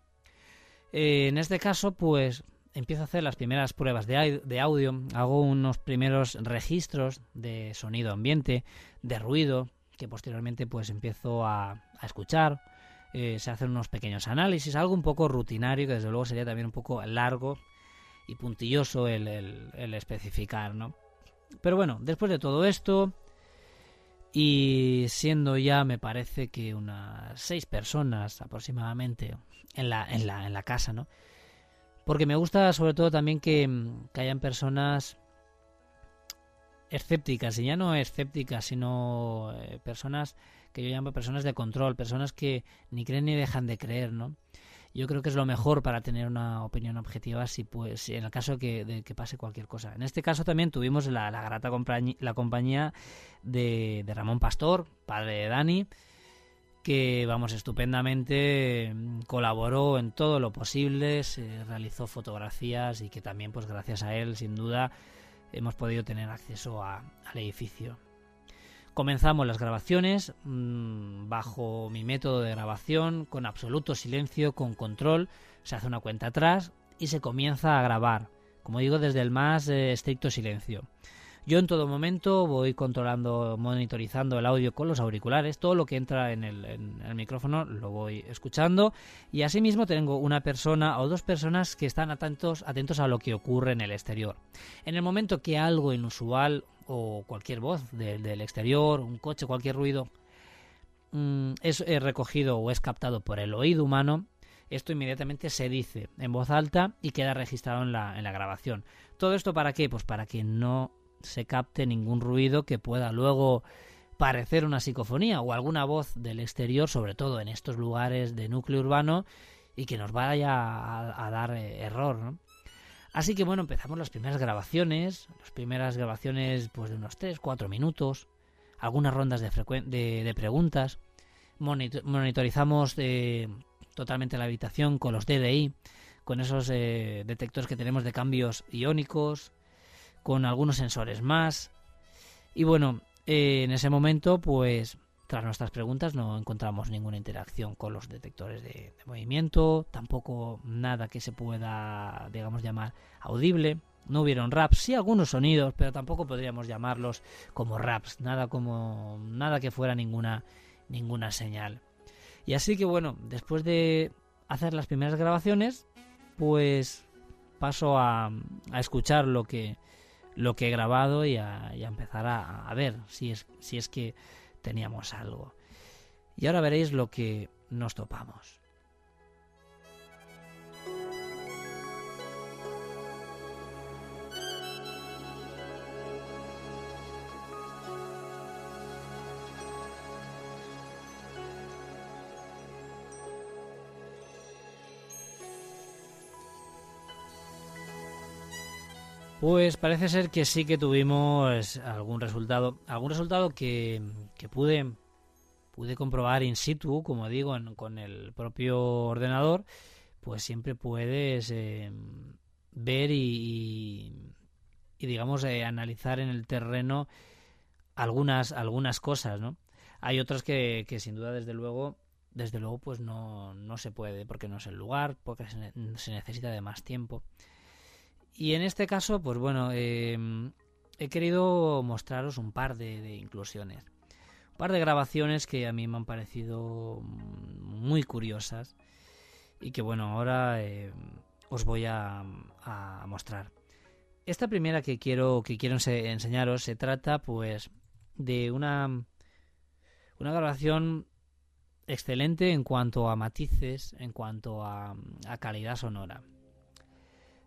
Eh, en este caso, pues empiezo a hacer las primeras pruebas de, audio, hago unos primeros registros de sonido ambiente, de ruido, que posteriormente pues empiezo a, escuchar, eh, se hacen unos pequeños análisis, algo un poco rutinario, que desde luego sería también un poco largo y puntilloso el, el especificar, ¿no? Pero bueno, después de todo esto, y siendo ya me parece que unas seis personas aproximadamente en la, en la, en la casa, ¿no? Porque me gusta sobre todo también que, que hayan personas escépticas, y ya no escépticas, sino eh, personas que yo llamo personas de control, personas que ni creen ni dejan de creer, ¿no? Yo creo que es lo mejor para tener una opinión objetiva si pues en el caso de que, pase cualquier cosa. En este caso también tuvimos la, grata compañía, la compañía de, Ramón Pastor, padre de Dani, que vamos estupendamente mm, colaboró en todo lo posible, se realizó fotografías y que también pues gracias a él sin duda hemos podido tener acceso al edificio. Comenzamos las grabaciones mm, bajo mi método de grabación, con absoluto silencio, con control. Se hace una cuenta atrás y se comienza a grabar, como digo, desde el más eh, estricto silencio. Yo en todo momento voy controlando, monitorizando el audio con los auriculares, todo lo que entra en el, micrófono lo voy escuchando y asimismo tengo una persona o dos personas que están atentos, atentos a lo que ocurre en el exterior. En el momento que algo inusual o cualquier voz del exterior, un coche, cualquier ruido, mm, es recogido o es captado por el oído humano, esto inmediatamente se dice en voz alta y queda registrado en la, en la grabación. ¿Todo esto para qué? Pues para que no se capte ningún ruido que pueda luego parecer una psicofonía o alguna voz del exterior, sobre todo en estos lugares de núcleo urbano, y que nos vaya a, dar eh, error. Así que bueno, empezamos las primeras grabaciones, las primeras grabaciones pues de unos 3, 4 minutos, algunas rondas de, de, preguntas, monitorizamos eh, totalmente la habitación con los DDI, con esos eh, detectores que tenemos de cambios iónicos, con algunos sensores más. Y bueno, eh, en ese momento, pues tras nuestras preguntas no encontramos ninguna interacción con los detectores de, movimiento, tampoco nada que se pueda, digamos, llamar audible. No hubieron raps, sí algunos sonidos, pero tampoco podríamos llamarlos como raps, nada como nada que fuera ninguna ninguna señal. Y así que bueno, después de hacer las primeras grabaciones, pues paso a, a escuchar lo que lo que he grabado y a, empezar a, ver si es, si es que teníamos algo. Y ahora veréis lo que nos topamos. Pues parece ser que sí que tuvimos algún resultado, algún resultado que, que pude, pude comprobar in situ, como digo, con el propio ordenador, pues siempre puedes eh, ver y, y digamos eh, analizar en el terreno algunas algunas cosas, ¿no? Hay otras que, que sin duda desde luego desde luego pues no, no se puede porque no es el lugar, porque se, se necesita de más tiempo. Y en este caso, pues bueno, eh, he querido mostraros un par de, inclusiones. Un par de grabaciones que a mí me han parecido muy curiosas y que bueno, ahora eh, os voy a, mostrar. Esta primera que quiero, que quiero enseñaros se trata pues de una, una grabación excelente en cuanto a matices, en cuanto a calidad sonora.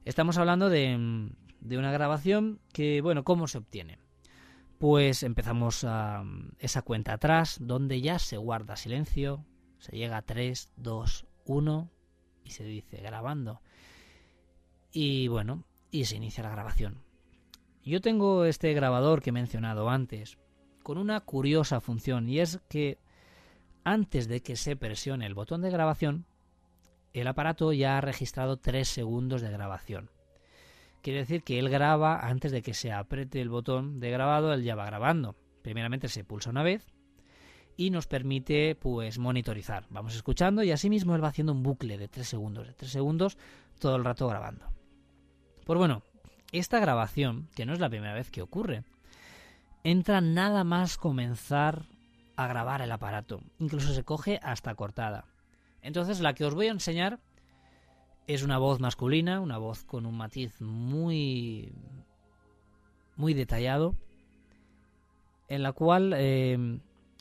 Estamos hablando de, de, una grabación que, bueno, ¿cómo se obtiene? Pues empezamos a esa cuenta atrás, donde ya se guarda silencio, se llega a 3, 2, 1 y se dice grabando. Y bueno, y se inicia la grabación. Yo tengo este grabador que he mencionado antes, con una curiosa función, y es que antes de que se presione el botón de grabación, el aparato ya ha registrado 3 segundos de grabación. Quiere decir que él graba antes de que se apriete el botón de grabado, él ya va grabando. Primeramente se pulsa una vez y nos permite pues monitorizar. Vamos escuchando y asimismo él va haciendo un bucle de 3 segundos, de 3 segundos todo el rato grabando. Pues bueno, esta grabación, que no es la primera vez que ocurre, entra nada más comenzar a grabar el aparato. Incluso se coge hasta cortada. Entonces la que os voy a enseñar es una voz masculina, una voz con un matiz muy muy detallado, en la cual eh,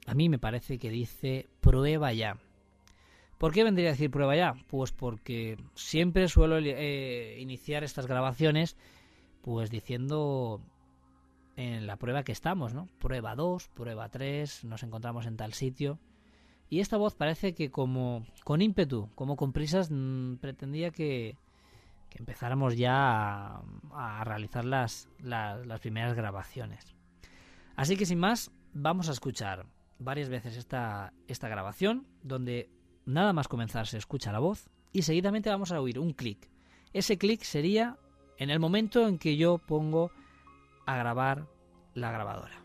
a mí me parece que dice prueba ya. ¿Por qué vendría a decir prueba ya? Pues porque siempre suelo eh, iniciar estas grabaciones pues diciendo en la prueba que estamos, ¿no? Prueba 2, prueba 3, nos encontramos en tal sitio. Y esta voz parece que como con ímpetu, como con prisas, mmm, pretendía que, empezáramos ya a, a realizar las, las, las, primeras grabaciones. Así que sin más, vamos a escuchar varias veces esta, esta grabación, donde nada más comenzar se escucha la voz y seguidamente vamos a oír un clic. Ese clic sería en el momento en que yo pongo a grabar la grabadora.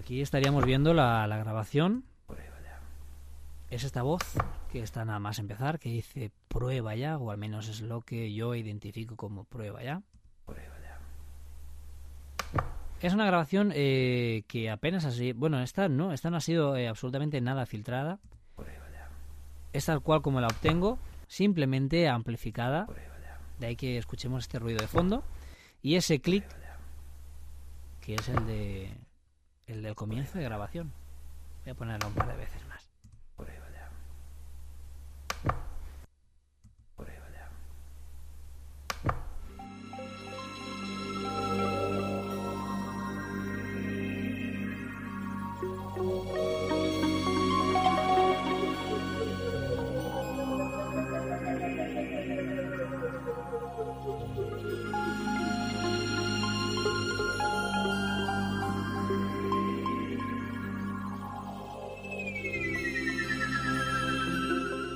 Aquí estaríamos viendo la, la, grabación. Es esta voz que está nada más empezar, que dice prueba ya, o al menos es lo que yo identifico como prueba ya. Es una grabación eh, que apenas así. Bueno, esta no, esta no ha sido eh, absolutamente nada filtrada. Es tal cual como la obtengo, simplemente amplificada. De ahí que escuchemos este ruido de fondo. Y ese clic, que es el de el del comienzo de grabación. Voy a ponerlo un par de veces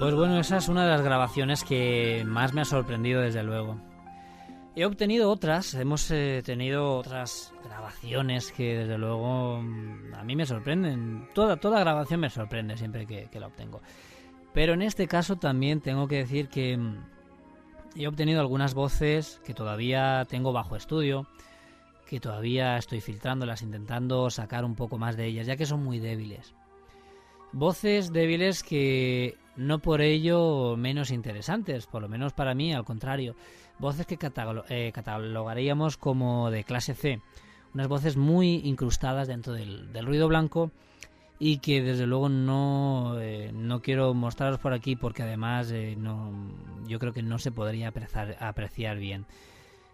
Pues bueno, esa es una de las grabaciones que más me ha sorprendido desde luego. He obtenido otras, hemos eh, tenido otras grabaciones que desde luego mm, a mí me sorprenden. Toda, toda grabación me sorprende siempre que, que la obtengo. Pero en este caso también tengo que decir que mm, he obtenido algunas voces que todavía tengo bajo estudio, que todavía estoy filtrándolas, intentando sacar un poco más de ellas, ya que son muy débiles. Voces débiles que no por ello menos interesantes, por lo menos para mí, al contrario. Voces que eh, catalogaríamos como de clase C. Unas voces muy incrustadas dentro del, ruido blanco y que desde luego no, eh, no quiero mostraros por aquí porque además eh, no, yo creo que no se podría apreciar, apreciar bien.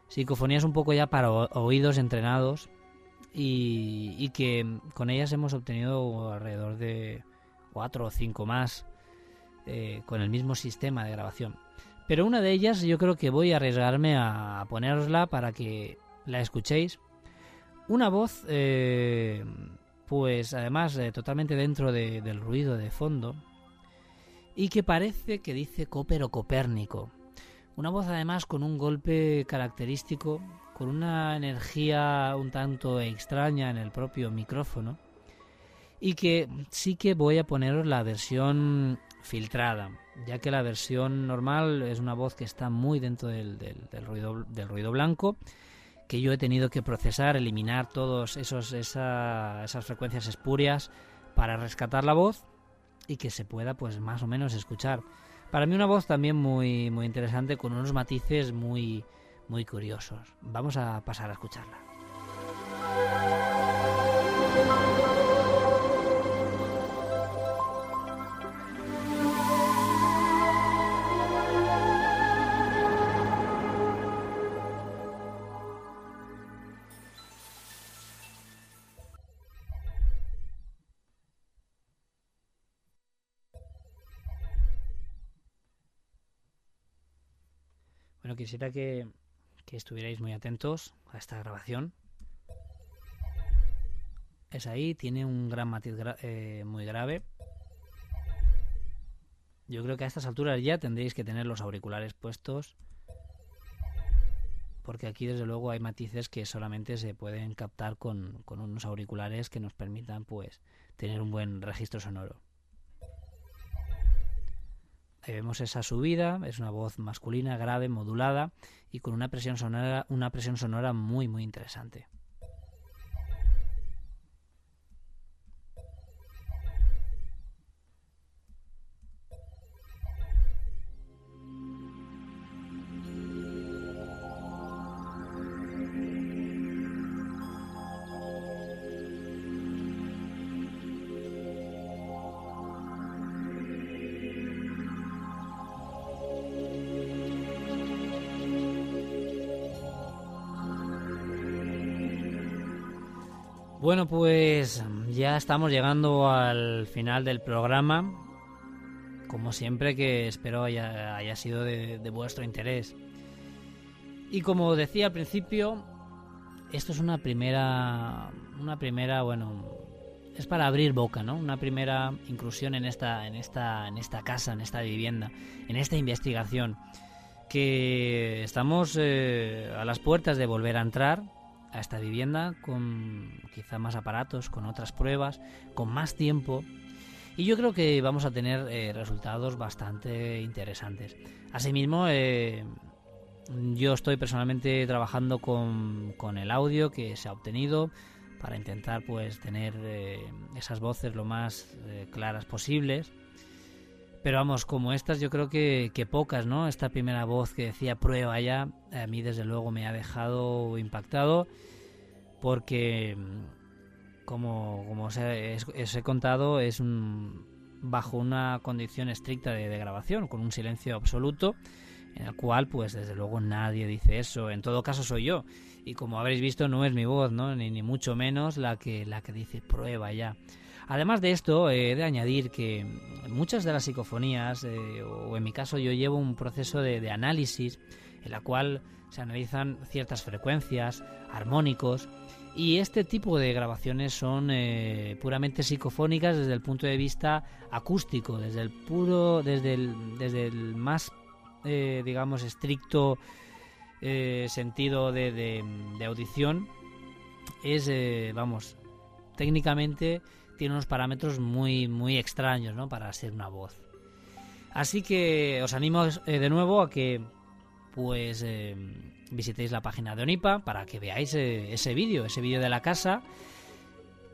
Psicofonías un poco ya para oídos entrenados y, y que con ellas hemos obtenido alrededor de cuatro o cinco más eh, con el mismo sistema de grabación. Pero una de ellas yo creo que voy a arriesgarme a ponerosla para que la escuchéis. Una voz, eh, pues además eh, totalmente dentro del ruido de fondo y que parece que dice Cooper o Copérnico. Una voz además con un golpe característico, con una energía un tanto extraña en el propio micrófono y que sí que voy a poneros la versión filtrada, ya que la versión normal es una voz que está muy dentro del, ruido, del ruido blanco, que yo he tenido que procesar, eliminar todas esas frecuencias espurias para rescatar la voz y que se pueda pues más o menos escuchar. Para mí una voz también muy, muy interesante con unos matices muy, muy curiosos. Vamos a pasar a escucharla. Quisiera que, estuvierais muy atentos a esta grabación. Es ahí, tiene un gran matiz eh, muy grave. Yo creo que a estas alturas ya tendréis que tener los auriculares puestos. Porque aquí desde luego hay matices que solamente se pueden captar con, con unos auriculares que nos permitan pues tener un buen registro sonoro vemos esa subida, es una voz masculina, grave, modulada y con una presión sonora, una presión sonora muy muy interesante. Estamos llegando al final del programa. Como siempre, que espero haya, haya sido de, vuestro interés. Y como decía al principio, esto es una primera. Una primera, bueno. Es para abrir boca, ¿no? Una primera inclusión en esta, en esta, en esta casa, en esta vivienda, en esta investigación. Que estamos eh, a las puertas de volver a entrar a esta vivienda con quizá más aparatos, con otras pruebas, con más tiempo. Y yo creo que vamos a tener eh, resultados bastante interesantes. Asimismo, eh, yo estoy personalmente trabajando con, con, el audio que se ha obtenido para intentar pues tener eh, esas voces lo más claras posibles. Pero vamos, como estas yo creo que, que, pocas, ¿no? Esta primera voz que decía prueba ya, a mí desde luego me ha dejado impactado porque, como, como os, he, contado, es bajo una condición estricta de, de, grabación, con un silencio absoluto, en el cual, pues desde luego nadie dice eso. En todo caso soy yo. Y como habréis visto, no es mi voz, ¿no? Ni, ni mucho menos la que, la que dice prueba ya. Además de esto, he de añadir que muchas de las psicofonías, eh, o en mi caso yo llevo un proceso de, análisis en la cual se analizan ciertas frecuencias, armónicos, y este tipo de grabaciones son eh, puramente psicofónicas desde el punto de vista acústico, desde el puro, desde el, desde el más, eh, digamos, estricto sentido de, de, audición. Es, vamos, técnicamente tiene unos parámetros muy, muy extraños ¿no? para ser una voz. Así que os animo eh, de nuevo a que pues eh, visitéis la página de Onipa para que veáis eh, ese vídeo, ese vídeo de la casa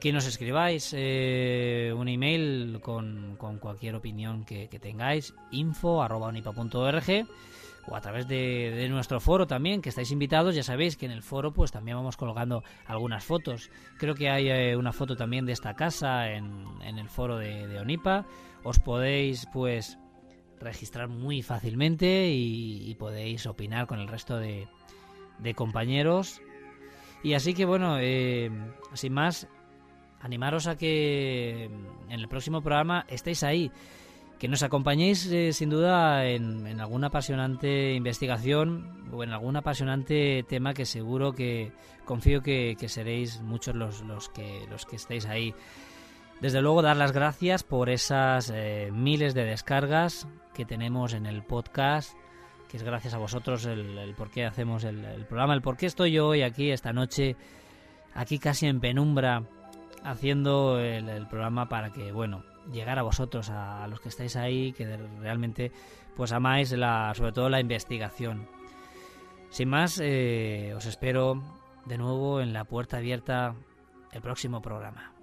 que nos escribáis un email con, con, cualquier opinión que, tengáis, info arroba o a través de, nuestro foro también, que estáis invitados. Ya sabéis que en el foro pues también vamos colgando algunas fotos. Creo que hay eh, una foto también de esta casa en, en el foro de, Onipa. Os podéis pues registrar muy fácilmente y, podéis opinar con el resto de, de compañeros. Y así que bueno, eh, sin más, animaros a que en el próximo programa estéis ahí que nos acompañéis eh, sin duda en, alguna apasionante investigación o en algún apasionante tema que seguro que confío que, seréis muchos los, los, que, los que estéis ahí. Desde luego dar las gracias por esas eh, miles de descargas que tenemos en el podcast, que es gracias a vosotros el, por qué hacemos el, el programa, el por qué estoy yo hoy aquí esta noche, aquí casi en penumbra, haciendo el programa para que, bueno, llegar a vosotros, a, los que estáis ahí, que realmente pues amáis la, sobre todo la investigación. Sin más, eh, os espero de nuevo en la puerta abierta el próximo programa.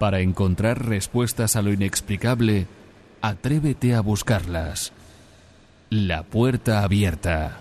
Para encontrar respuestas a lo inexplicable, atrévete a buscarlas. La puerta abierta.